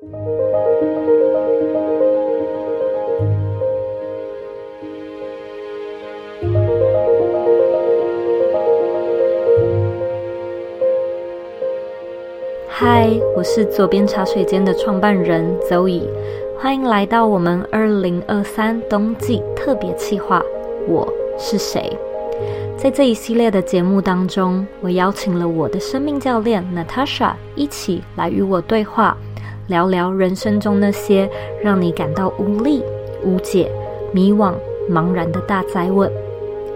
嗨，我是左边茶水间的创办人 Zoe，欢迎来到我们二零二三冬季特别企划。我是谁？在这一系列的节目当中，我邀请了我的生命教练 Natasha 一起来与我对话，聊聊人生中那些让你感到无力、无解、迷惘、茫然的大灾问：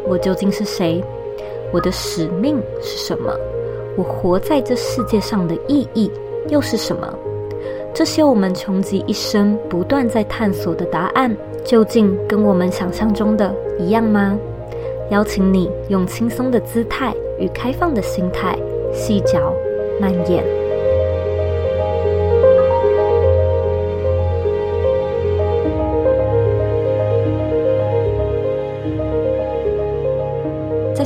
我究竟是谁？我的使命是什么？我活在这世界上的意义又是什么？这些我们穷极一生不断在探索的答案，究竟跟我们想象中的一样吗？邀请你用轻松的姿态与开放的心态，细嚼慢咽。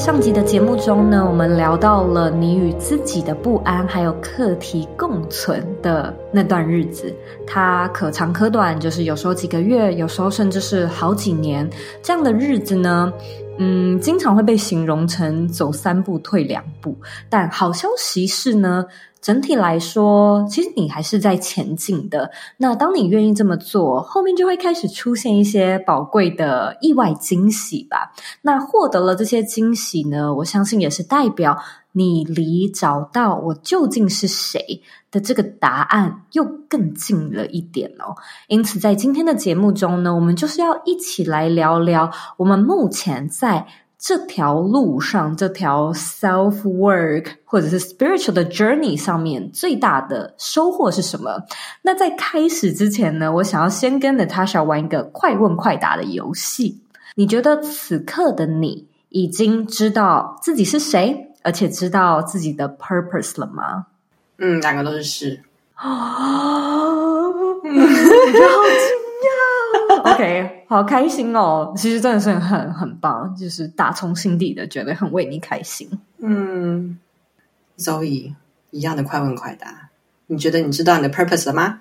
上集的节目中呢，我们聊到了你与自己的不安还有课题共存的那段日子，它可长可短，就是有时候几个月，有时候甚至是好几年。这样的日子呢，嗯，经常会被形容成走三步退两步。但好消息是呢，整体来说，其实你还是在前进的。那当你愿意这么做，后面就会开始出现一些宝贵的意外惊喜吧。那获得了这些惊喜呢，我相信也是代表你离找到我究竟是谁的这个答案又更近了一点哦。因此，在今天的节目中呢，我们就是要一起来聊聊我们目前在。这条路上，这条 self work 或者是 spiritual 的 journey 上面，最大的收获是什么？那在开始之前呢，我想要先跟 Natasha 玩一个快问快答的游戏。你觉得此刻的你已经知道自己是谁，而且知道自己的 purpose 了吗？嗯，两个都是是。啊，我觉得好惊讶。OK。好开心哦！其实真的是很很棒，就是打从心底的觉得很为你开心。嗯，Zoe，一样的快问快答，你觉得你知道你的 purpose 了吗？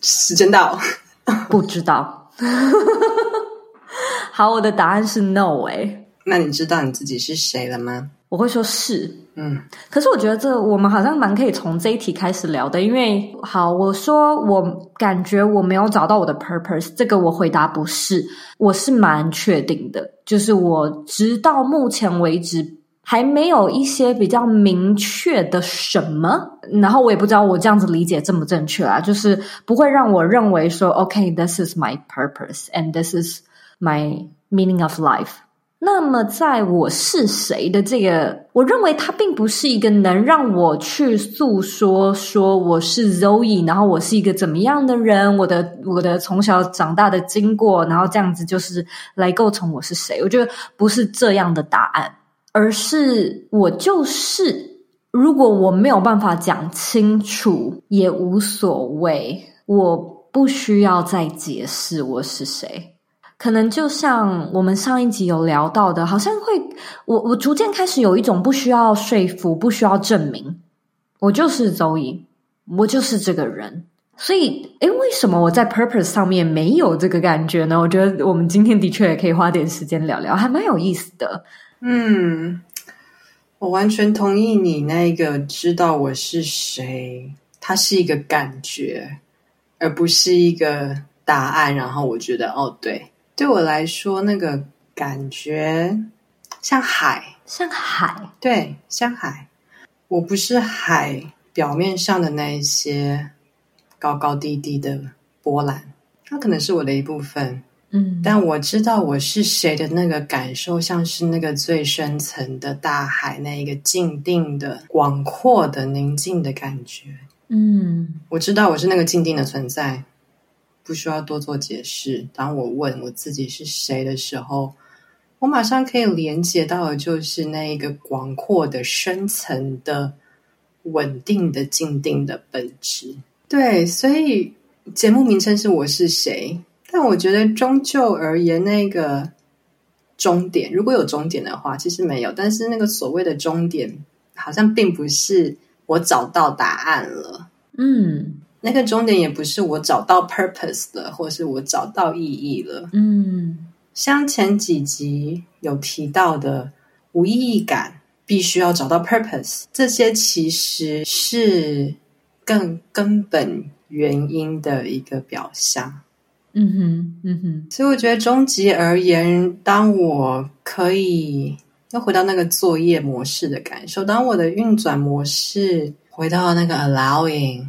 时间到，不知道。好，我的答案是 no 哎。那你知道你自己是谁了吗？我会说是，嗯，可是我觉得这我们好像蛮可以从这一题开始聊的，因为好，我说我感觉我没有找到我的 purpose，这个我回答不是，我是蛮确定的，就是我直到目前为止还没有一些比较明确的什么，然后我也不知道我这样子理解正不正确啊，就是不会让我认为说，OK，this is my purpose and this is my meaning of life。那么，在我是谁的这个，我认为它并不是一个能让我去诉说说我是 Zoe，然后我是一个怎么样的人，我的我的从小长大的经过，然后这样子就是来构成我是谁。我觉得不是这样的答案，而是我就是，如果我没有办法讲清楚，也无所谓，我不需要再解释我是谁。可能就像我们上一集有聊到的，好像会我我逐渐开始有一种不需要说服、不需要证明，我就是 Zoe，我就是这个人。所以，诶，为什么我在 Purpose 上面没有这个感觉呢？我觉得我们今天的确也可以花点时间聊聊，还蛮有意思的。嗯，我完全同意你那个知道我是谁，它是一个感觉，而不是一个答案。然后我觉得，哦，对。对我来说，那个感觉像海，像海，对，像海。我不是海表面上的那一些高高低低的波澜，它可能是我的一部分，嗯。但我知道我是谁的那个感受，像是那个最深层的大海，那一个静定的、广阔的、宁静的感觉。嗯，我知道我是那个静定的存在。不需要多做解释。当我问我自己是谁的时候，我马上可以连接到的就是那一个广阔的、深层的、稳定的、静定的本质。对，所以节目名称是我是谁？但我觉得终究而言，那个终点，如果有终点的话，其实没有。但是那个所谓的终点，好像并不是我找到答案了。嗯。那个终点也不是我找到 purpose 了，或是我找到意义了。嗯，像前几集有提到的无意义感，必须要找到 purpose，这些其实是更根本原因的一个表象。嗯哼，嗯哼。所以我觉得终极而言，当我可以又回到那个作业模式的感受，当我的运转模式回到那个 allowing。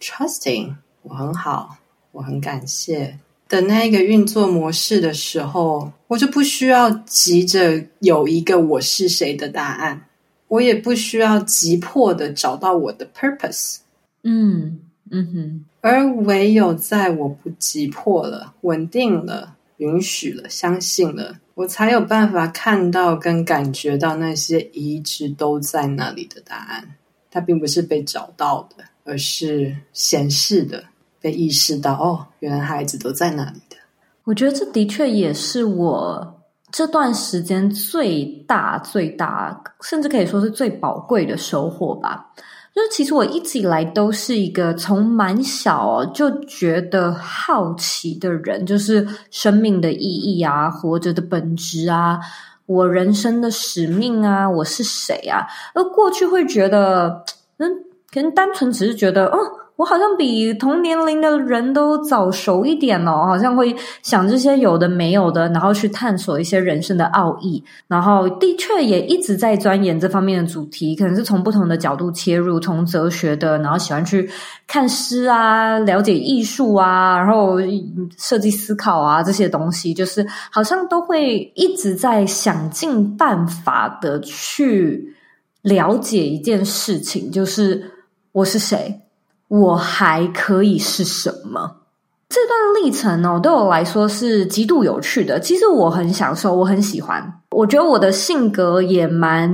Trusting，我很好，我很感谢的那个运作模式的时候，我就不需要急着有一个我是谁的答案，我也不需要急迫的找到我的 purpose。嗯嗯哼，而唯有在我不急迫了、稳定了、允许了、相信了，我才有办法看到跟感觉到那些一直都在那里的答案。它并不是被找到的。而是显示的，被意识到哦，原来孩子都在那里的。我觉得这的确也是我这段时间最大、最大，甚至可以说是最宝贵的收获吧。就是其实我一直以来都是一个从蛮小就觉得好奇的人，就是生命的意义啊，活着的本质啊，我人生的使命啊，我是谁啊？而过去会觉得，嗯。可能单纯只是觉得，哦，我好像比同年龄的人都早熟一点哦，好像会想这些有的没有的，然后去探索一些人生的奥义，然后的确也一直在钻研这方面的主题，可能是从不同的角度切入，从哲学的，然后喜欢去看诗啊，了解艺术啊，然后设计思考啊这些东西，就是好像都会一直在想尽办法的去了解一件事情，就是。我是谁？我还可以是什么？这段历程呢，对我来说是极度有趣的。其实我很享受，我很喜欢。我觉得我的性格也蛮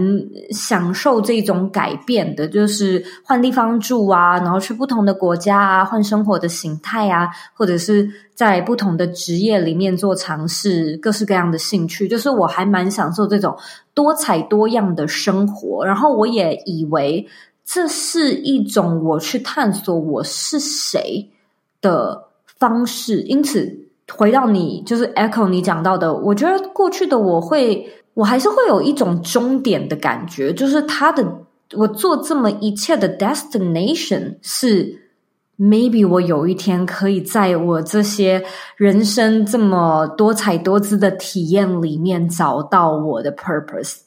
享受这种改变的，就是换地方住啊，然后去不同的国家啊，换生活的形态啊，或者是在不同的职业里面做尝试，各式各样的兴趣。就是我还蛮享受这种多彩多样的生活。然后我也以为。这是一种我去探索我是谁的方式，因此回到你就是 echo 你讲到的，我觉得过去的我会，我还是会有一种终点的感觉，就是他的我做这么一切的 destination 是 maybe 我有一天可以在我这些人生这么多彩多姿的体验里面找到我的 purpose，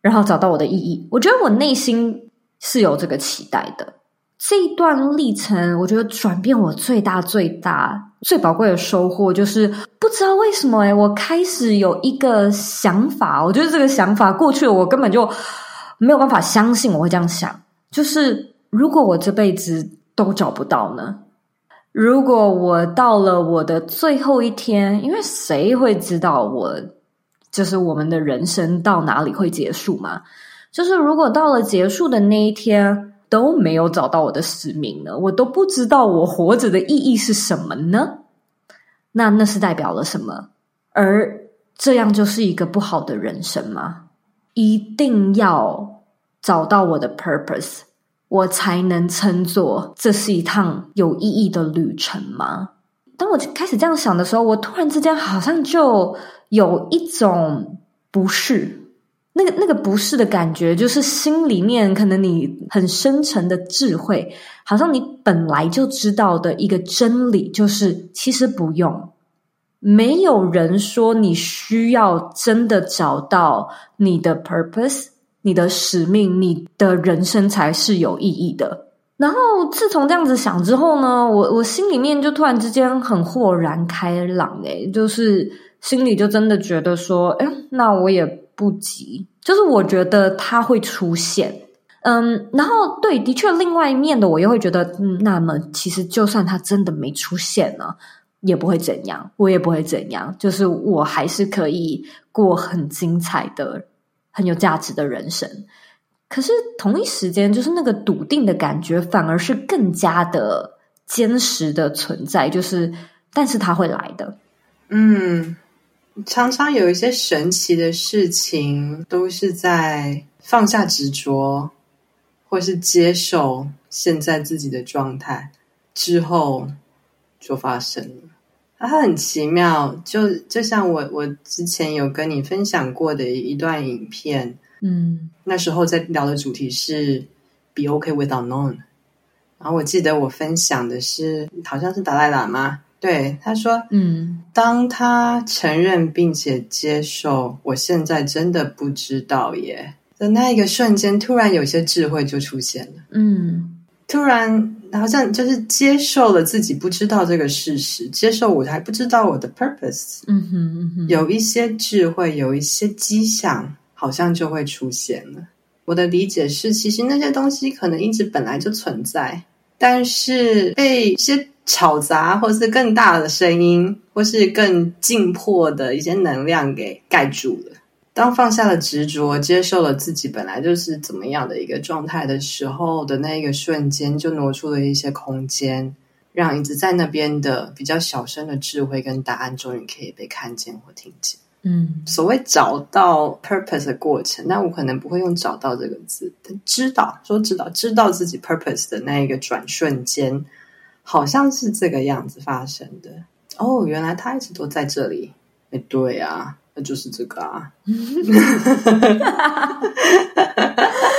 然后找到我的意义。我觉得我内心。是有这个期待的。这一段历程，我觉得转变我最大、最大、最宝贵的收获，就是不知道为什么诶，我开始有一个想法。我觉得这个想法过去了，我根本就没有办法相信我会这样想。就是如果我这辈子都找不到呢？如果我到了我的最后一天，因为谁会知道我就是我们的人生到哪里会结束嘛？就是如果到了结束的那一天都没有找到我的使命呢，我都不知道我活着的意义是什么呢？那那是代表了什么？而这样就是一个不好的人生吗？一定要找到我的 purpose，我才能称作这是一趟有意义的旅程吗？当我开始这样想的时候，我突然之间好像就有一种不适。那个那个不是的感觉，就是心里面可能你很深沉的智慧，好像你本来就知道的一个真理，就是其实不用，没有人说你需要真的找到你的 purpose，你的使命，你的人生才是有意义的。然后自从这样子想之后呢，我我心里面就突然之间很豁然开朗，诶，就是心里就真的觉得说，诶，那我也。不急，就是我觉得它会出现，嗯，然后对，的确，另外一面的我又会觉得，嗯，那么其实就算它真的没出现呢，也不会怎样，我也不会怎样，就是我还是可以过很精彩的、很有价值的人生。可是同一时间，就是那个笃定的感觉，反而是更加的坚实的存在，就是，但是它会来的，嗯。常常有一些神奇的事情，都是在放下执着，或是接受现在自己的状态，之后就发生了。它很奇妙，就就像我我之前有跟你分享过的一段影片，嗯，那时候在聊的主题是 “be OK without known”，。然后我记得我分享的是，好像是达赖喇嘛，对他说，嗯，当他承认并且接受，我现在真的不知道耶。的那一个瞬间，突然有些智慧就出现了，嗯，突然好像就是接受了自己不知道这个事实，接受我还不知道我的 purpose，嗯哼嗯哼，有一些智慧，有一些迹象，好像就会出现了。我的理解是，其实那些东西可能一直本来就存在。但是被一些吵杂，或是更大的声音，或是更紧迫的一些能量给盖住了。当放下了执着，接受了自己本来就是怎么样的一个状态的时候的那一个瞬间，就挪出了一些空间，让一直在那边的比较小声的智慧跟答案，终于可以被看见或听见。嗯，所谓找到 purpose 的过程，那我可能不会用“找到”这个字，但知道说知道知道自己 purpose 的那一个转瞬间，好像是这个样子发生的。哦，原来他一直都在这里。哎，对啊，那就是这个啊。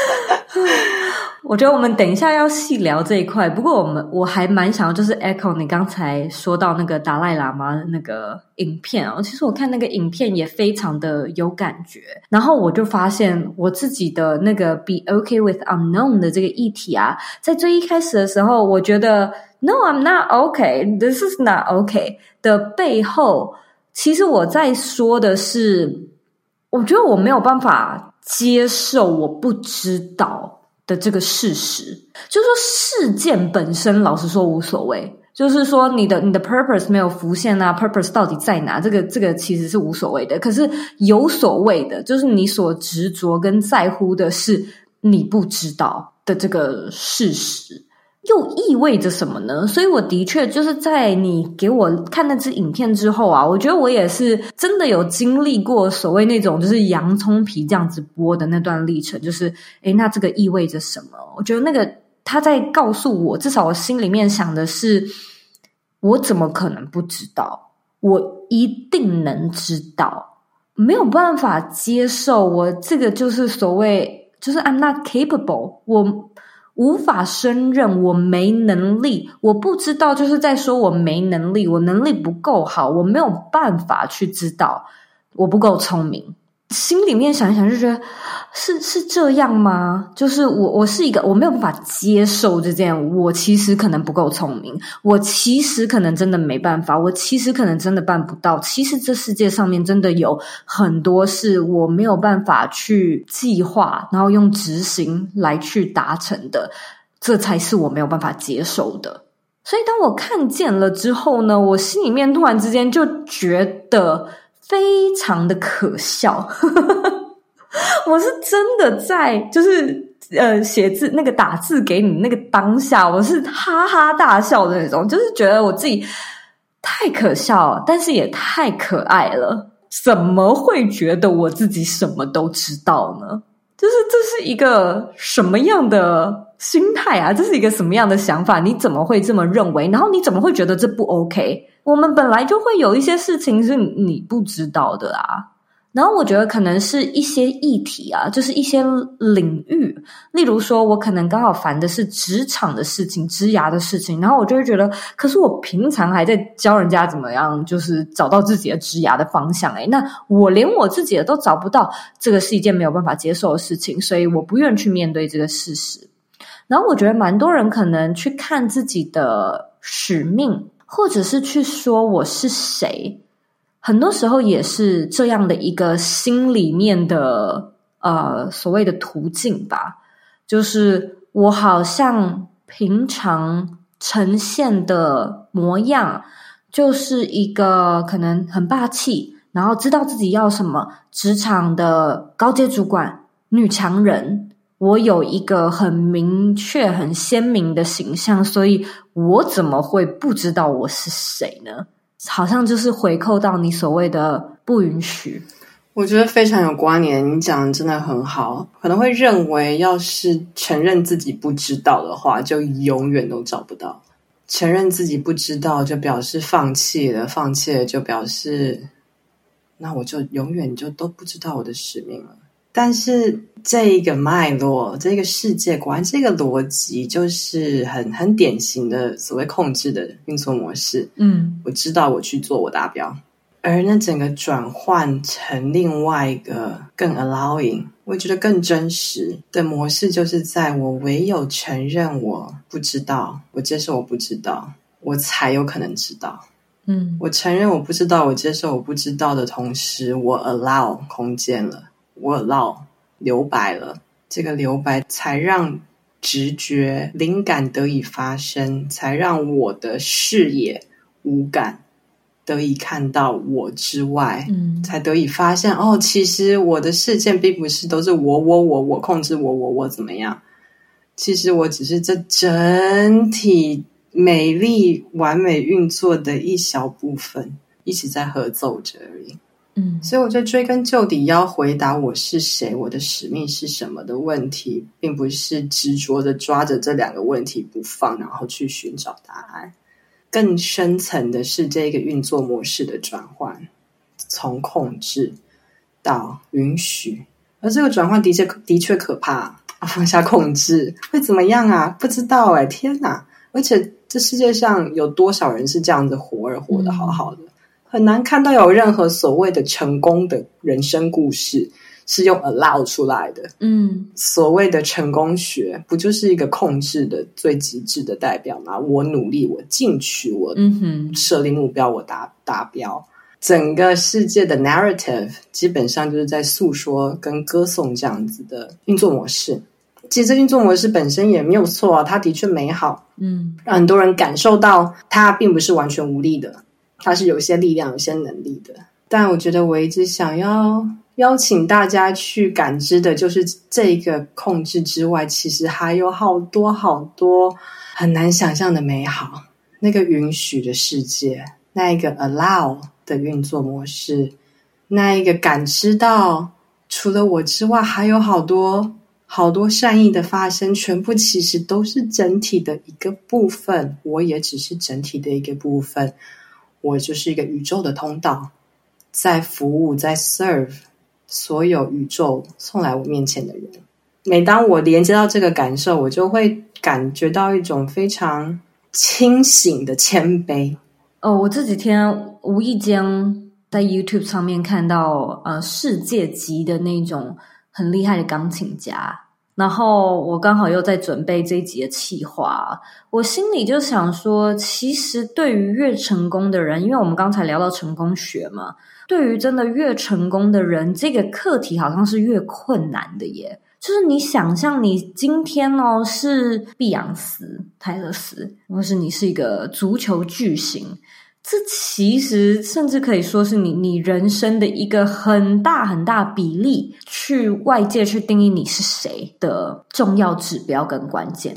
我觉得我们等一下要细聊这一块，不过我们我还蛮想要就是 echo 你刚才说到那个达赖喇嘛的那个影片哦，其实我看那个影片也非常的有感觉，然后我就发现我自己的那个 be okay with unknown 的这个议题啊，在最一开始的时候，我觉得 no I'm not okay. This is not okay. 的背后，其实我在说的是，我觉得我没有办法接受我不知道。的这个事实，就是说事件本身，老实说无所谓。就是说你的你的 purpose 没有浮现啊，purpose 到底在哪？这个这个其实是无所谓的。可是有所谓的，就是你所执着跟在乎的是你不知道的这个事实。又意味着什么呢？所以我的确就是在你给我看那支影片之后啊，我觉得我也是真的有经历过所谓那种就是洋葱皮这样子剥的那段历程。就是，诶，那这个意味着什么？我觉得那个他在告诉我，至少我心里面想的是，我怎么可能不知道？我一定能知道，没有办法接受我这个就是所谓就是 I'm not capable，我。无法胜任，我没能力，我不知道，就是在说我没能力，我能力不够好，我没有办法去知道，我不够聪明。心里面想一想，就觉得是是这样吗？就是我我是一个我没有办法接受这件，我其实可能不够聪明，我其实可能真的没办法，我其实可能真的办不到。其实这世界上面真的有很多事我没有办法去计划，然后用执行来去达成的，这才是我没有办法接受的。所以当我看见了之后呢，我心里面突然之间就觉得。非常的可笑，我是真的在就是呃写字那个打字给你那个当下，我是哈哈大笑的那种，就是觉得我自己太可笑了，但是也太可爱了。怎么会觉得我自己什么都知道呢？就是这是一个什么样的心态啊？这是一个什么样的想法？你怎么会这么认为？然后你怎么会觉得这不 OK？我们本来就会有一些事情是你不知道的啊，然后我觉得可能是一些议题啊，就是一些领域，例如说，我可能刚好烦的是职场的事情、职涯的事情，然后我就会觉得，可是我平常还在教人家怎么样，就是找到自己的职涯的方向，诶，那我连我自己的都找不到，这个是一件没有办法接受的事情，所以我不愿去面对这个事实。然后我觉得蛮多人可能去看自己的使命。或者是去说我是谁，很多时候也是这样的一个心里面的呃所谓的途径吧。就是我好像平常呈现的模样，就是一个可能很霸气，然后知道自己要什么，职场的高阶主管、女强人。我有一个很明确、很鲜明的形象，所以我怎么会不知道我是谁呢？好像就是回扣到你所谓的不允许。我觉得非常有关联，你讲的真的很好。可能会认为，要是承认自己不知道的话，就永远都找不到。承认自己不知道，就表示放弃了；放弃了，就表示那我就永远就都不知道我的使命了。但是这一个脉络，这个世界观，这个逻辑，就是很很典型的所谓控制的运作模式。嗯，我知道我去做，我达标。而那整个转换成另外一个更 allowing，我觉得更真实的模式，就是在我唯有承认我不知道，我接受我不知道，我才有可能知道。嗯，我承认我不知道，我接受我不知道的同时，我 allow 空间了，我 allow 留白了，这个留白才让直觉、灵感得以发生，才让我的视野、五感。得以看到我之外，嗯，才得以发现哦，其实我的事件并不是都是我我我我控制我我我怎么样？其实我只是这整体美丽完美运作的一小部分，一直在合奏着而已。嗯，所以我觉得追根究底要回答我是谁，我的使命是什么的问题，并不是执着的抓着这两个问题不放，然后去寻找答案。更深层的是这个运作模式的转换，从控制到允许，而这个转换的确的确可怕。放下控制会怎么样啊？不知道哎，天哪！而且这世界上有多少人是这样子活而活得好好的？很难看到有任何所谓的成功的人生故事。是用 allow 出来的，嗯，所谓的成功学不就是一个控制的最极致的代表吗？我努力，我进取，我嗯哼，设立目标，我达达标。整个世界的 narrative 基本上就是在诉说跟歌颂这样子的运作模式。其实这运作模式本身也没有错啊，它的确美好，嗯，让很多人感受到它并不是完全无力的，它是有些力量、有些能力的。但我觉得我一直想要。邀请大家去感知的，就是这个控制之外，其实还有好多好多很难想象的美好。那个允许的世界，那一个 allow 的运作模式，那一个感知到除了我之外，还有好多好多善意的发生，全部其实都是整体的一个部分。我也只是整体的一个部分，我就是一个宇宙的通道，在服务，在 serve。所有宇宙送来我面前的人，每当我连接到这个感受，我就会感觉到一种非常清醒的谦卑。哦，我这几天无意间在 YouTube 上面看到，呃，世界级的那种很厉害的钢琴家，然后我刚好又在准备这一集的企划，我心里就想说，其实对于越成功的人，因为我们刚才聊到成功学嘛。对于真的越成功的人，这个课题好像是越困难的耶。就是你想象你今天哦是碧昂斯、泰勒斯，或是你是一个足球巨星。这其实甚至可以说是你你人生的一个很大很大比例，去外界去定义你是谁的重要指标跟关键。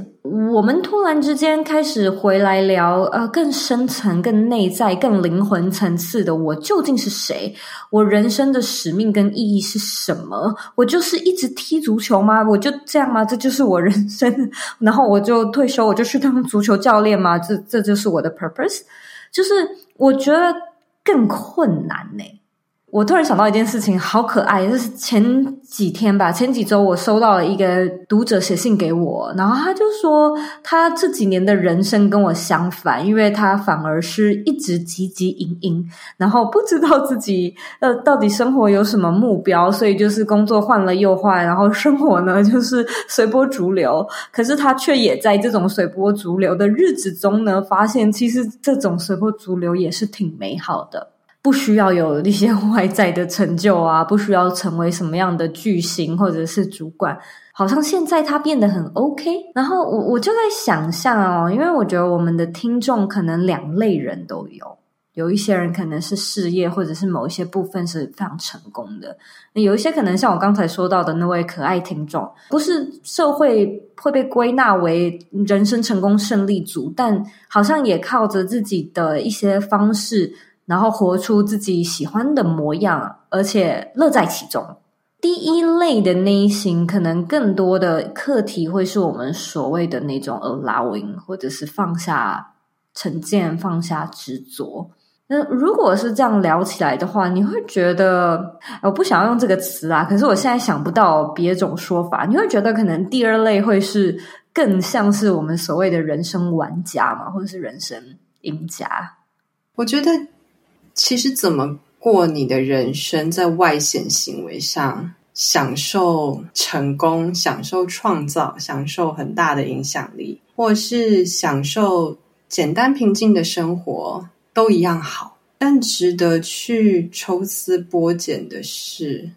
我们突然之间开始回来聊，呃，更深层、更内在、更灵魂层次的我究竟是谁？我人生的使命跟意义是什么？我就是一直踢足球吗？我就这样吗？这就是我人生？然后我就退休，我就去当足球教练吗？这这就是我的 purpose？就是我觉得更困难呢。我突然想到一件事情，好可爱。就是前几天吧，前几周我收到了一个读者写信给我，然后他就说他这几年的人生跟我相反，因为他反而是一直汲汲营营，然后不知道自己呃到底生活有什么目标，所以就是工作换了又换，然后生活呢就是随波逐流。可是他却也在这种随波逐流的日子中呢，发现其实这种随波逐流也是挺美好的。不需要有一些外在的成就啊，不需要成为什么样的巨星或者是主管，好像现在他变得很 OK。然后我我就在想象哦，因为我觉得我们的听众可能两类人都有，有一些人可能是事业或者是某一些部分是非常成功的，有一些可能像我刚才说到的那位可爱听众，不是社会会被归纳为人生成功胜利组，但好像也靠着自己的一些方式。然后活出自己喜欢的模样，而且乐在其中。第一类的内心，可能更多的课题会是我们所谓的那种 allowing，或者是放下成见、放下执着。那如果是这样聊起来的话，你会觉得，我不想要用这个词啊，可是我现在想不到别种说法。你会觉得可能第二类会是更像是我们所谓的人生玩家嘛，或者是人生赢家？我觉得，其实怎么过你的人生，在外显行为上，享受成功、享受创造、享受很大的影响力，或是享受简单平静的生活。都一样好，但值得去抽丝剥茧的是，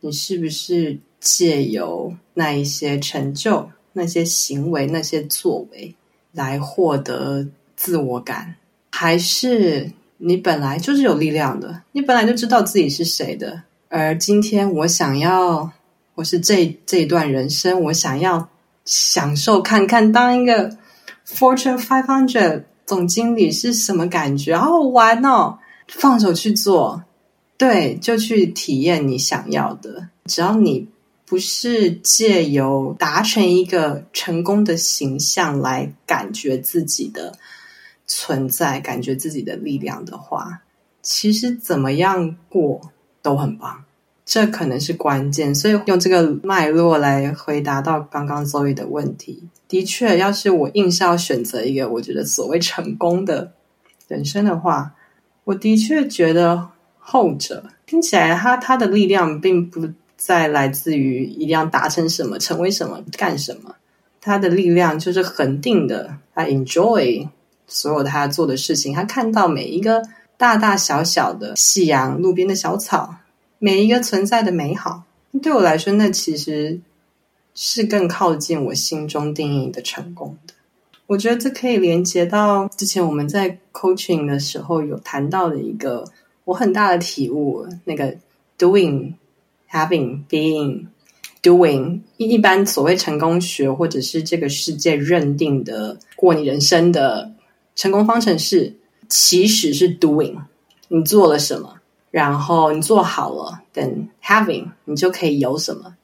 你是不是借由那一些成就、那些行为、那些作为来获得自我感，还是你本来就是有力量的，你本来就知道自己是谁的，而今天我想要，我是这这一段人生，我想要享受看看当一个 Fortune Five Hundred。总经理是什么感觉？好好玩哦！放手去做，对，就去体验你想要的。只要你不是借由达成一个成功的形象来感觉自己的存在，感觉自己的力量的话，其实怎么样过都很棒。这可能是关键，所以用这个脉络来回答到刚刚 Zoe 的问题。的确，要是我硬是要选择一个我觉得所谓成功的人生的话，我的确觉得后者听起来他，他他的力量并不再来自于一定要达成什么、成为什么、干什么，他的力量就是恒定的，他 enjoy 所有他做的事情，他看到每一个大大小小的夕阳、路边的小草。每一个存在的美好，对我来说，那其实是更靠近我心中定义的成功的。我觉得这可以连接到之前我们在 coaching 的时候有谈到的一个我很大的体悟，那个 doing、having、being、doing。一般所谓成功学或者是这个世界认定的过你人生的成功方程式，其实是 doing，你做了什么。然后你做好了，then having 你就可以有什么？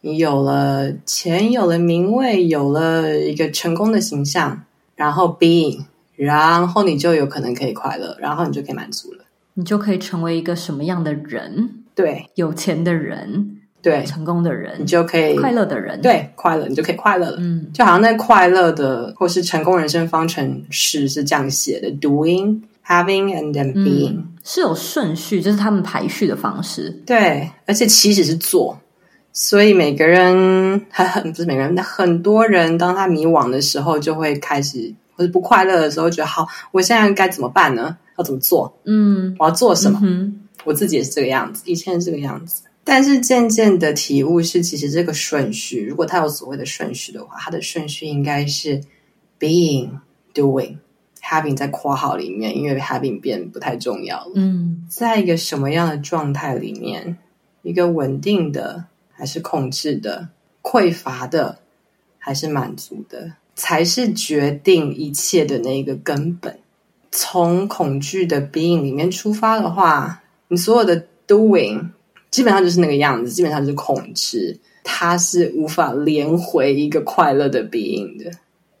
你有了钱，有了名位，有了一个成功的形象，然后 being，然后你就有可能可以快乐，然后你就可以满足了。你就可以成为一个什么样的人？对，有钱的人，对，成功的人，你就可以快乐的人，对，快乐，你就可以快乐了。嗯，就好像那快乐的或是成功人生方程式是这样写的：doing。Having and then being、嗯、是有顺序，就是他们排序的方式。对，而且其实是做，所以每个人很很不是每个人，那很多人当他迷惘的时候，就会开始或者不快乐的时候，觉得好，我现在该怎么办呢？要怎么做？嗯，我要做什么？嗯、我自己也是这个样子，以前是这个样子，但是渐渐的体悟是，其实这个顺序，如果它有所谓的顺序的话，它的顺序应该是 being doing。Having 在括号里面，因为 having 变不太重要了。嗯，在一个什么样的状态里面，一个稳定的还是控制的，匮乏的还是满足的，才是决定一切的那个根本。从恐惧的 being 里面出发的话，你所有的 doing 基本上就是那个样子，基本上就是控制，它是无法连回一个快乐的 being 的。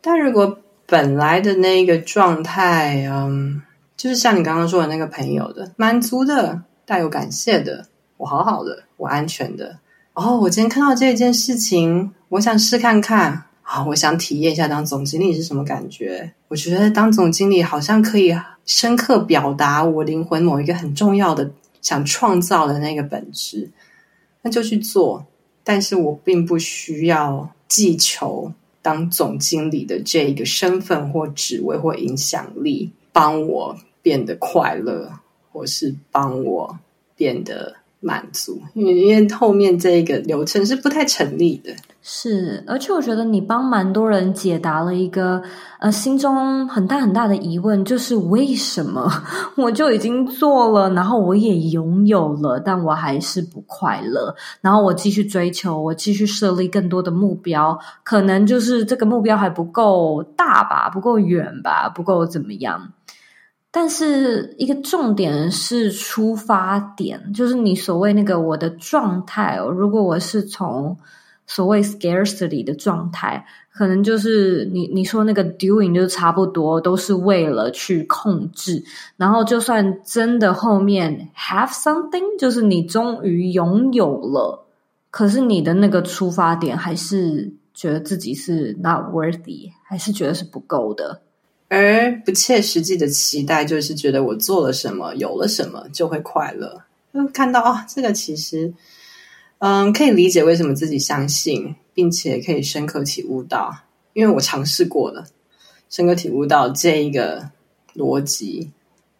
但如果本来的那个状态，嗯，就是像你刚刚说的那个朋友的，满足的，带有感谢的，我好好的，我安全的。哦，我今天看到这件事情，我想试看看，啊，我想体验一下当总经理是什么感觉。我觉得当总经理好像可以深刻表达我灵魂某一个很重要的想创造的那个本质，那就去做。但是我并不需要祈求。当总经理的这一个身份或职位或影响力，帮我变得快乐，或是帮我变得满足，因为因为后面这个流程是不太成立的。是，而且我觉得你帮蛮多人解答了一个呃心中很大很大的疑问，就是为什么 我就已经做了，然后我也拥有了，但我还是不快乐。然后我继续追求，我继续设立更多的目标，可能就是这个目标还不够大吧，不够远吧，不够怎么样。但是一个重点是出发点，就是你所谓那个我的状态哦。如果我是从所谓 scarcity 的状态，可能就是你你说那个 doing 就差不多都是为了去控制，然后就算真的后面 have something，就是你终于拥有了，可是你的那个出发点还是觉得自己是 not worthy，还是觉得是不够的。而不切实际的期待，就是觉得我做了什么，有了什么就会快乐。就看到哦，这个其实，嗯，可以理解为什么自己相信，并且可以深刻体悟到，因为我尝试过了，深刻体悟到这一个逻辑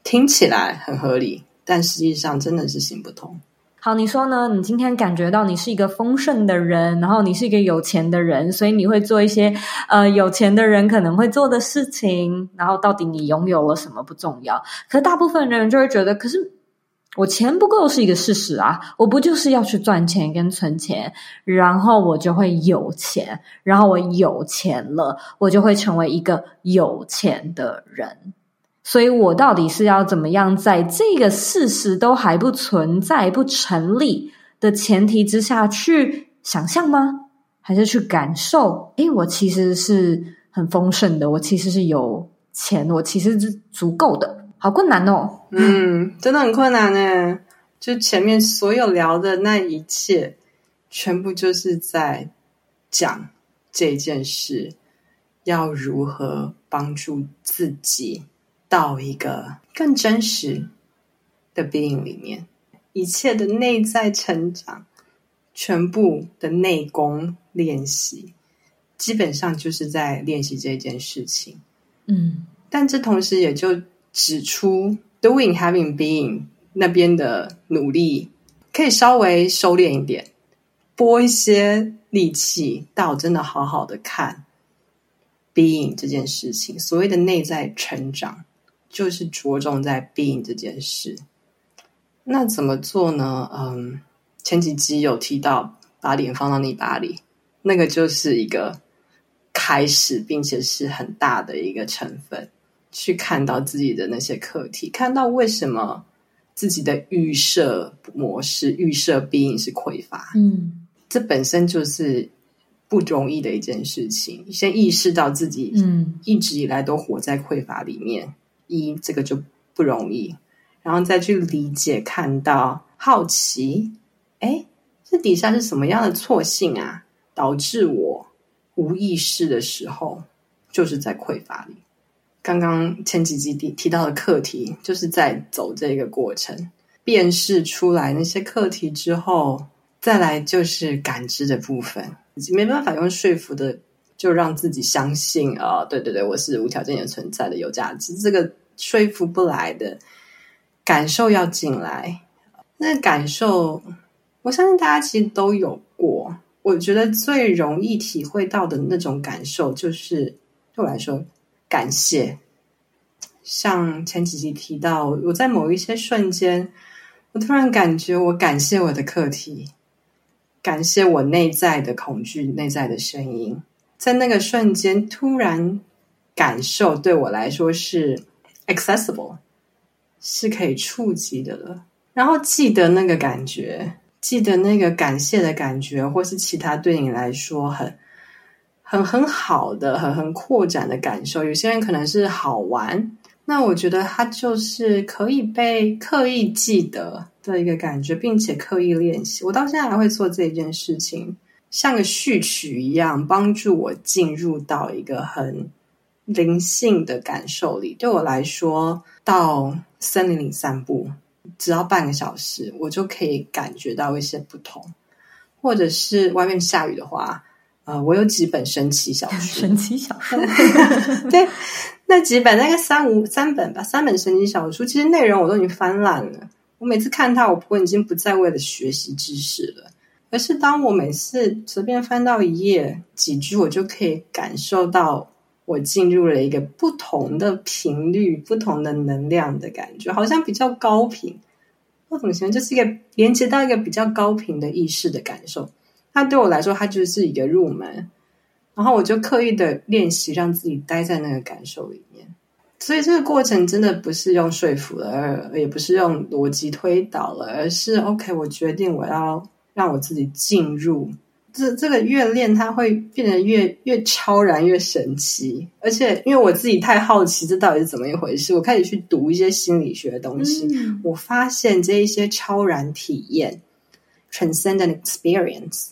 听起来很合理，但实际上真的是行不通。好，你说呢？你今天感觉到你是一个丰盛的人，然后你是一个有钱的人，所以你会做一些呃有钱的人可能会做的事情。然后到底你拥有了什么不重要，可是大部分人就会觉得，可是我钱不够是一个事实啊，我不就是要去赚钱跟存钱，然后我就会有钱，然后我有钱了，我就会成为一个有钱的人。所以我到底是要怎么样，在这个事实都还不存在、不成立的前提之下去想象吗？还是去感受？诶，我其实是很丰盛的，我其实是有钱，我其实是足够的。好困难哦，嗯，真的很困难呢。就前面所有聊的那一切，全部就是在讲这件事要如何帮助自己。到一个更真实的 being 里面，一切的内在成长，全部的内功练习，基本上就是在练习这件事情。嗯，但这同时也就指出 doing having being 那边的努力，可以稍微收敛一点，拨一些力气，到真的好好的看 being 这件事情，所谓的内在成长。就是着重在 being 这件事，那怎么做呢？嗯，前几集有提到把脸放到泥巴里，那个就是一个开始，并且是很大的一个成分，去看到自己的那些课题，看到为什么自己的预设模式、预设 being 是匮乏。嗯，这本身就是不容易的一件事情。先意识到自己，嗯，一直以来都活在匮乏里面。一这个就不容易，然后再去理解、看到、好奇，哎，这底下是什么样的错性啊？导致我无意识的时候就是在匮乏里。刚刚前几集提提到的课题，就是在走这个过程，辨识出来那些课题之后，再来就是感知的部分，没办法用说服的。就让自己相信啊、对对对，我是无条件的存在的，有价值。这个说服不来的感受要进来，那感受，我相信大家其实都有过。我觉得最容易体会到的那种感受，就是对我来说，感谢。像前几集提到，我在某一些瞬间，我突然感觉，我感谢我的课题，感谢我内在的恐惧，内在的声音。在那个瞬间，突然感受对我来说是 accessible，是可以触及的了。然后记得那个感觉，记得那个感谢的感觉，或是其他对你来说很很很好的、很很扩展的感受。有些人可能是好玩，那我觉得它就是可以被刻意记得的一个感觉，并且刻意练习。我到现在还会做这一件事情。像个序曲一样，帮助我进入到一个很灵性的感受里。对我来说，到森林里散步，只要半个小时，我就可以感觉到一些不同。或者是外面下雨的话，呃，我有几本神奇小说，神奇小说，对，那几本，大概三五三本吧，三本神奇小说，其实内容我都已经翻烂了。我每次看它，我不过已经不再为了学习知识了。而是当我每次随便翻到一页几句，我就可以感受到我进入了一个不同的频率、不同的能量的感觉，好像比较高频。我怎么形容？就是一个连接到一个比较高频的意识的感受。它对我来说，它就是一个入门。然后我就刻意的练习，让自己待在那个感受里面。所以这个过程真的不是用说服了，而也不是用逻辑推导了，而是 OK，我决定我要。让我自己进入这这个越练，它会变得越越超然，越神奇。而且，因为我自己太好奇，这到底是怎么一回事，我开始去读一些心理学的东西。嗯、我发现这一些超然体验 （transcendent experience）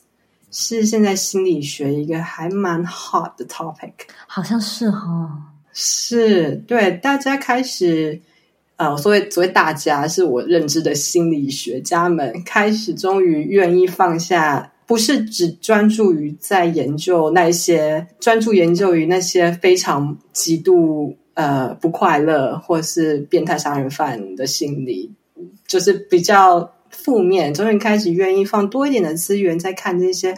是现在心理学一个还蛮 hot 的 topic。好像是哈、哦，是对大家开始，呃，所谓所谓大家是我认知的心理学家们开始，终于愿意放下。不是只专注于在研究那些，专注研究于那些非常极度呃不快乐或是变态杀人犯的心理，就是比较负面。终于开始愿意放多一点的资源在看这些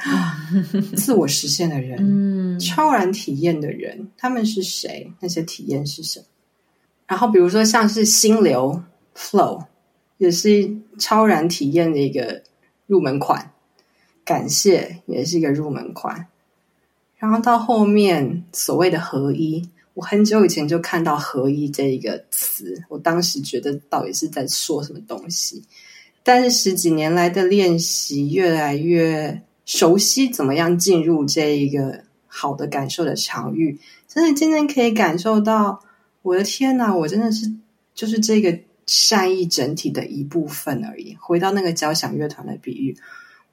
自我实现的人，嗯，超然体验的人，他们是谁？那些体验是什么？然后比如说像是心流 （flow） 也是超然体验的一个入门款。感谢也是一个入门款，然后到后面所谓的合一，我很久以前就看到合一这一个词，我当时觉得到底是在说什么东西，但是十几年来的练习，越来越熟悉怎么样进入这一个好的感受的场域，真的真正可以感受到，我的天哪，我真的是就是这个善意整体的一部分而已。回到那个交响乐团的比喻。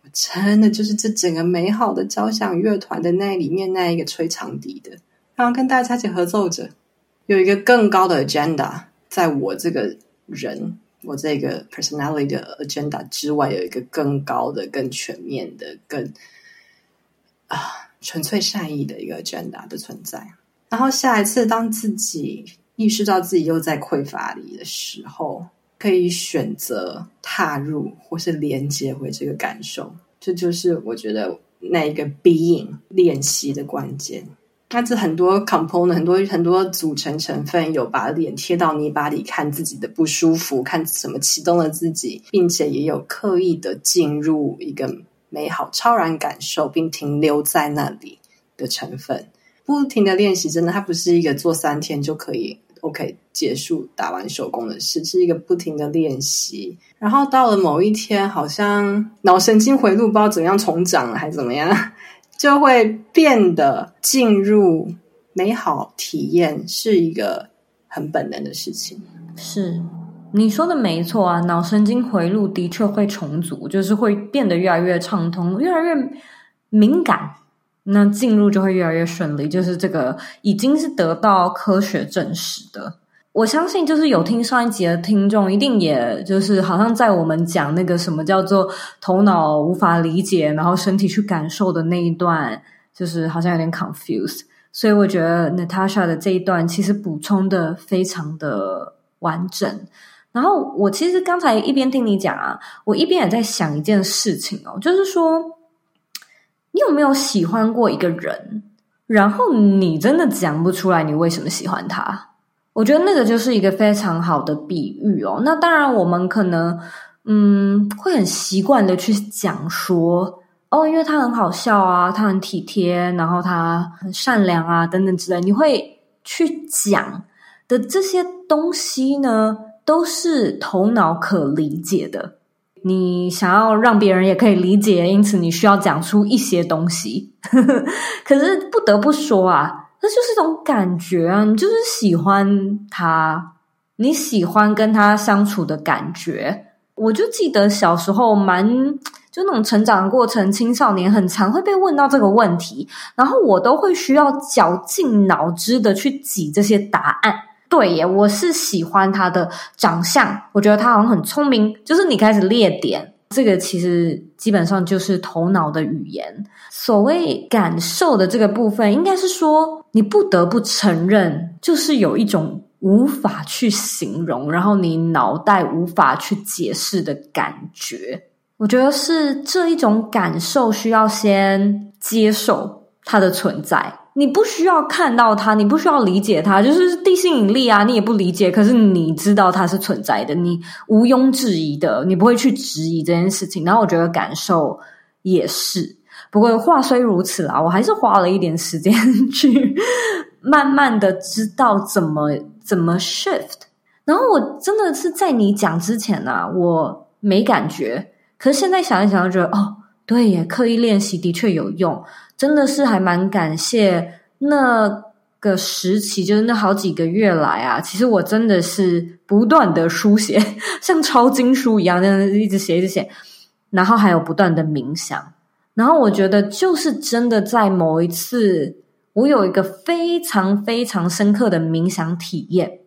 我真的就是这整个美好的交响乐团的那里面那一个吹长笛的，然后跟大家一起合奏着，有一个更高的 agenda，在我这个人，我这个 personality 的 agenda 之外，有一个更高的、更全面的、更啊纯粹善意的一个 agenda 的存在。然后下一次，当自己意识到自己又在匮乏里的时候。可以选择踏入或是连接回这个感受，这就是我觉得那一个 being 练习的关键。那这很多 component 很多很多组成成分，有把脸贴到泥巴里看自己的不舒服，看什么启动了自己，并且也有刻意的进入一个美好超然感受，并停留在那里的成分。不停的练习，真的它不是一个做三天就可以。OK，结束打完手工的事，是一个不停的练习。然后到了某一天，好像脑神经回路不知道怎么样重长了，还是怎么样，就会变得进入美好体验，是一个很本能的事情。是你说的没错啊，脑神经回路的确会重组，就是会变得越来越畅通，越来越敏感。那进入就会越来越顺利，就是这个已经是得到科学证实的。我相信，就是有听上一集的听众，一定也就是好像在我们讲那个什么叫做头脑无法理解，然后身体去感受的那一段，就是好像有点 confused。所以我觉得 Natasha 的这一段其实补充的非常的完整。然后我其实刚才一边听你讲啊，我一边也在想一件事情哦，就是说。你有没有喜欢过一个人，然后你真的讲不出来你为什么喜欢他？我觉得那个就是一个非常好的比喻哦。那当然，我们可能嗯会很习惯的去讲说哦，因为他很好笑啊，他很体贴，然后他很善良啊，等等之类。你会去讲的这些东西呢，都是头脑可理解的。你想要让别人也可以理解，因此你需要讲出一些东西。可是不得不说啊，这就是一种感觉啊，你就是喜欢他，你喜欢跟他相处的感觉。我就记得小时候蛮就那种成长的过程，青少年很常会被问到这个问题，然后我都会需要绞尽脑汁的去挤这些答案。对耶，我是喜欢他的长相，我觉得他好像很聪明。就是你开始列点，这个其实基本上就是头脑的语言。所谓感受的这个部分，应该是说你不得不承认，就是有一种无法去形容，然后你脑袋无法去解释的感觉。我觉得是这一种感受，需要先接受它的存在。你不需要看到它，你不需要理解它，就是地心引力啊，你也不理解，可是你知道它是存在的，你毋庸置疑的，你不会去质疑这件事情。然后我觉得感受也是，不过话虽如此啦，我还是花了一点时间 去慢慢的知道怎么怎么 shift。然后我真的是在你讲之前啊，我没感觉，可是现在想一想，就觉得哦。对耶，刻意练习的确有用，真的是还蛮感谢那个时期，就是那好几个月来啊，其实我真的是不断的书写，像抄经书一样，真的一直写一直写，然后还有不断的冥想，然后我觉得就是真的在某一次，我有一个非常非常深刻的冥想体验，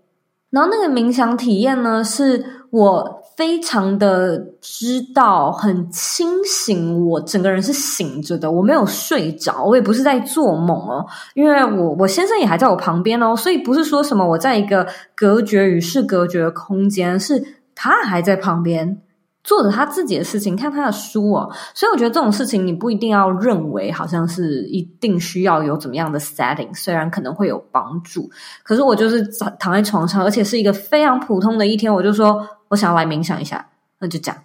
然后那个冥想体验呢，是我。非常的知道，很清醒，我整个人是醒着的，我没有睡着，我也不是在做梦哦，因为我我先生也还在我旁边哦，所以不是说什么我在一个隔绝与世隔绝的空间，是他还在旁边。做着他自己的事情，看他的书哦，所以我觉得这种事情你不一定要认为好像是一定需要有怎么样的 setting，虽然可能会有帮助，可是我就是躺在床上，而且是一个非常普通的一天，我就说我想要来冥想一下，那就这样，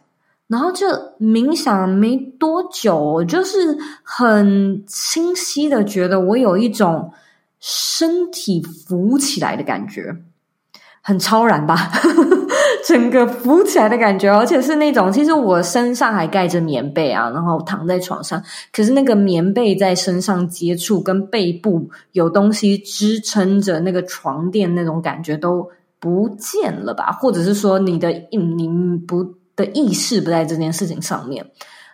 然后就冥想没多久，就是很清晰的觉得我有一种身体浮起来的感觉。很超然吧，整个浮起来的感觉，而且是那种，其实我身上还盖着棉被啊，然后躺在床上，可是那个棉被在身上接触，跟背部有东西支撑着，那个床垫那种感觉都不见了吧？或者是说，你的你不的意识不在这件事情上面。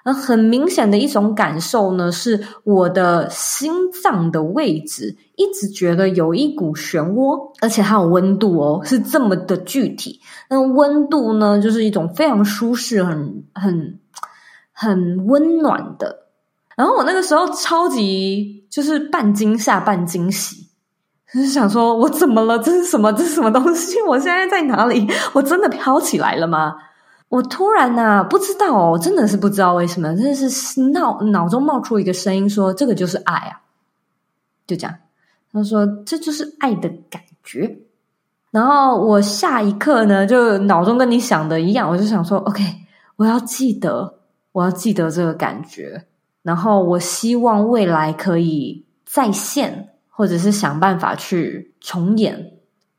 那很明显的一种感受呢，是我的心脏的位置一直觉得有一股漩涡，而且它有温度哦，是这么的具体。那温度呢，就是一种非常舒适、很很很温暖的。然后我那个时候超级就是半惊吓、半惊喜，就是想说：我怎么了？这是什么？这是什么东西？我现在在哪里？我真的飘起来了吗？我突然呐、啊，不知道哦，真的是不知道为什么，真的是脑脑中冒出一个声音说：“这个就是爱啊！”就这样，他说：“这就是爱的感觉。”然后我下一刻呢，就脑中跟你想的一样，我就想说：“OK，我要记得，我要记得这个感觉。然后我希望未来可以再现，或者是想办法去重演。”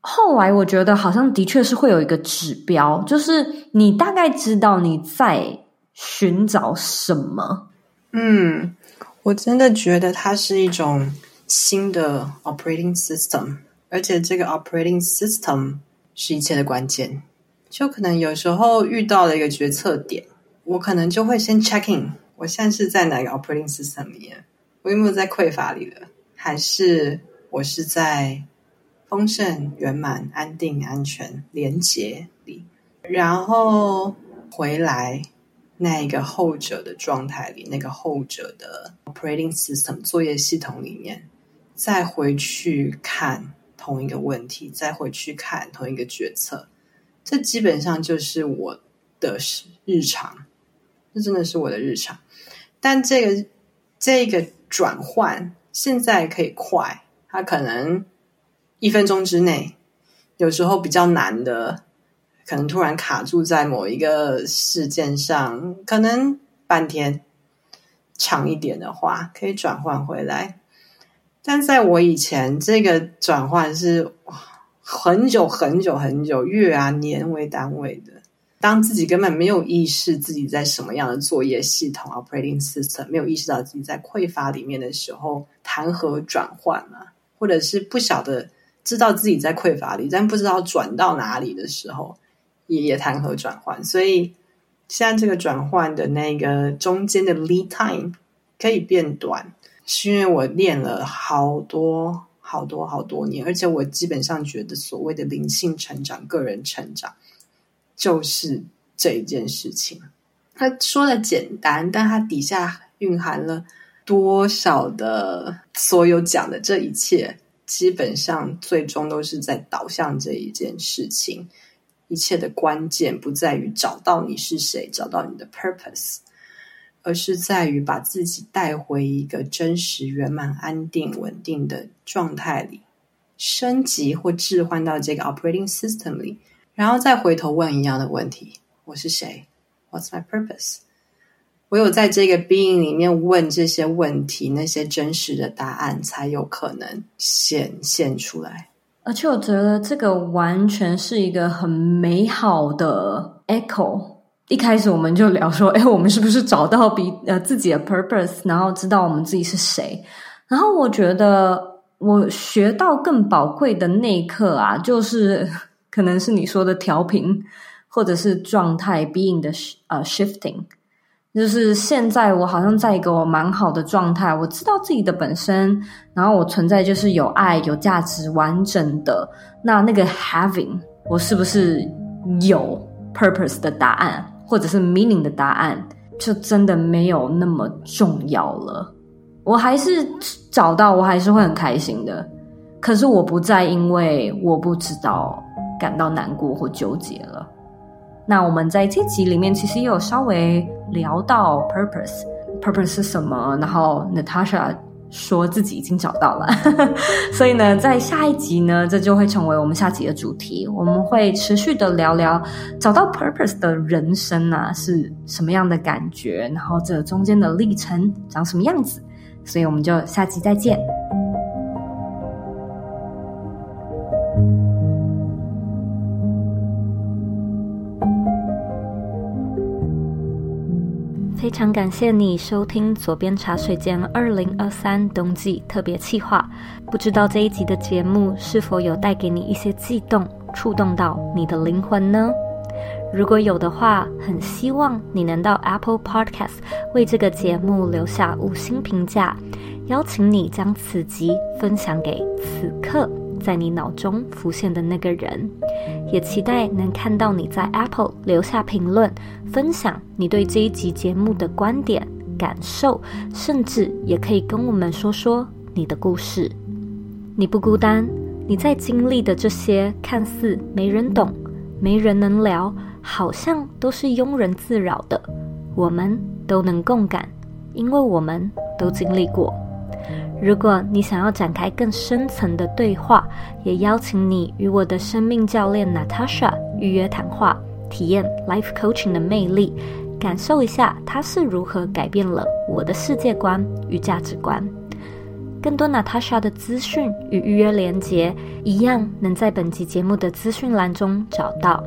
后来我觉得好像的确是会有一个指标，就是你大概知道你在寻找什么。嗯，我真的觉得它是一种新的 operating system，而且这个 operating system 是一切的关键。就可能有时候遇到了一个决策点，我可能就会先 check in，我现在是在哪个 operating system 里面？我有没有在匮乏里了？还是我是在？丰盛、圆满、安定、安全、连结里，然后回来那一个后者的状态里，那个后者的 operating system 作业系统里面，再回去看同一个问题，再回去看同一个决策，这基本上就是我的日常，这真的是我的日常。但这个这个转换现在可以快，它可能。一分钟之内，有时候比较难的，可能突然卡住在某一个事件上，可能半天。长一点的话，可以转换回来。但在我以前，这个转换是很久很久很久，月啊年为单位的。当自己根本没有意识自己在什么样的作业系统 （operating system），没有意识到自己在匮乏里面的时候，谈何转换啊？或者是不晓得。知道自己在匮乏里，但不知道转到哪里的时候，也也谈何转换。所以现在这个转换的那个中间的 lead time 可以变短，是因为我练了好多好多好多年，而且我基本上觉得所谓的灵性成长、个人成长，就是这一件事情。他说的简单，但他底下蕴含了多少的所有讲的这一切。基本上最终都是在导向这一件事情，一切的关键不在于找到你是谁，找到你的 purpose，而是在于把自己带回一个真实、圆满、安定、稳定的状态里，升级或置换到这个 operating system 里，然后再回头问一样的问题：我是谁？What's my purpose？唯有在这个 being 里面问这些问题，那些真实的答案才有可能显现出来。而且我觉得这个完全是一个很美好的 echo，一开始我们就聊说，哎，我们是不是找到比呃自己的 purpose，然后知道我们自己是谁？然后我觉得我学到更宝贵的那一刻啊，就是可能是你说的调频，或者是状态 being 的呃 shifting。就是现在，我好像在一个我蛮好的状态，我知道自己的本身，然后我存在就是有爱、有价值、完整的。那那个 having，我是不是有 purpose 的答案，或者是 meaning 的答案，就真的没有那么重要了。我还是找到，我还是会很开心的。可是我不再因为我不知道感到难过或纠结了。那我们在这集里面其实也有稍微聊到 purpose，purpose 是什么？然后 Natasha 说自己已经找到了，所以呢，在下一集呢，这就会成为我们下集的主题。我们会持续的聊聊找到 purpose 的人生啊是什么样的感觉，然后这中间的历程长什么样子。所以我们就下集再见。非常感谢你收听左边茶水间二零二三冬季特别企划。不知道这一集的节目是否有带给你一些悸动，触动到你的灵魂呢？如果有的话，很希望你能到 Apple Podcast 为这个节目留下五星评价，邀请你将此集分享给此刻在你脑中浮现的那个人，也期待能看到你在 Apple 留下评论，分享你对这一集节目的观点、感受，甚至也可以跟我们说说你的故事。你不孤单，你在经历的这些看似没人懂、没人能聊，好像都是庸人自扰的，我们都能共感，因为我们都经历过。如果你想要展开更深层的对话，也邀请你与我的生命教练 Natasha 预约谈话，体验 Life Coaching 的魅力，感受一下它是如何改变了我的世界观与价值观。更多 Natasha 的资讯与预约连接，一样能在本集节目的资讯栏中找到。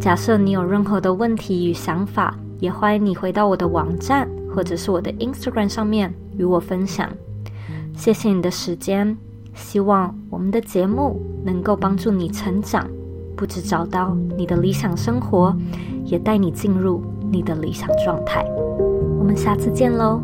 假设你有任何的问题与想法，也欢迎你回到我的网站或者是我的 Instagram 上面与我分享。谢谢你的时间希望我们的节目能够帮助你成长不止找到你的理想生活也带你进入你的理想状态。我们下次见喽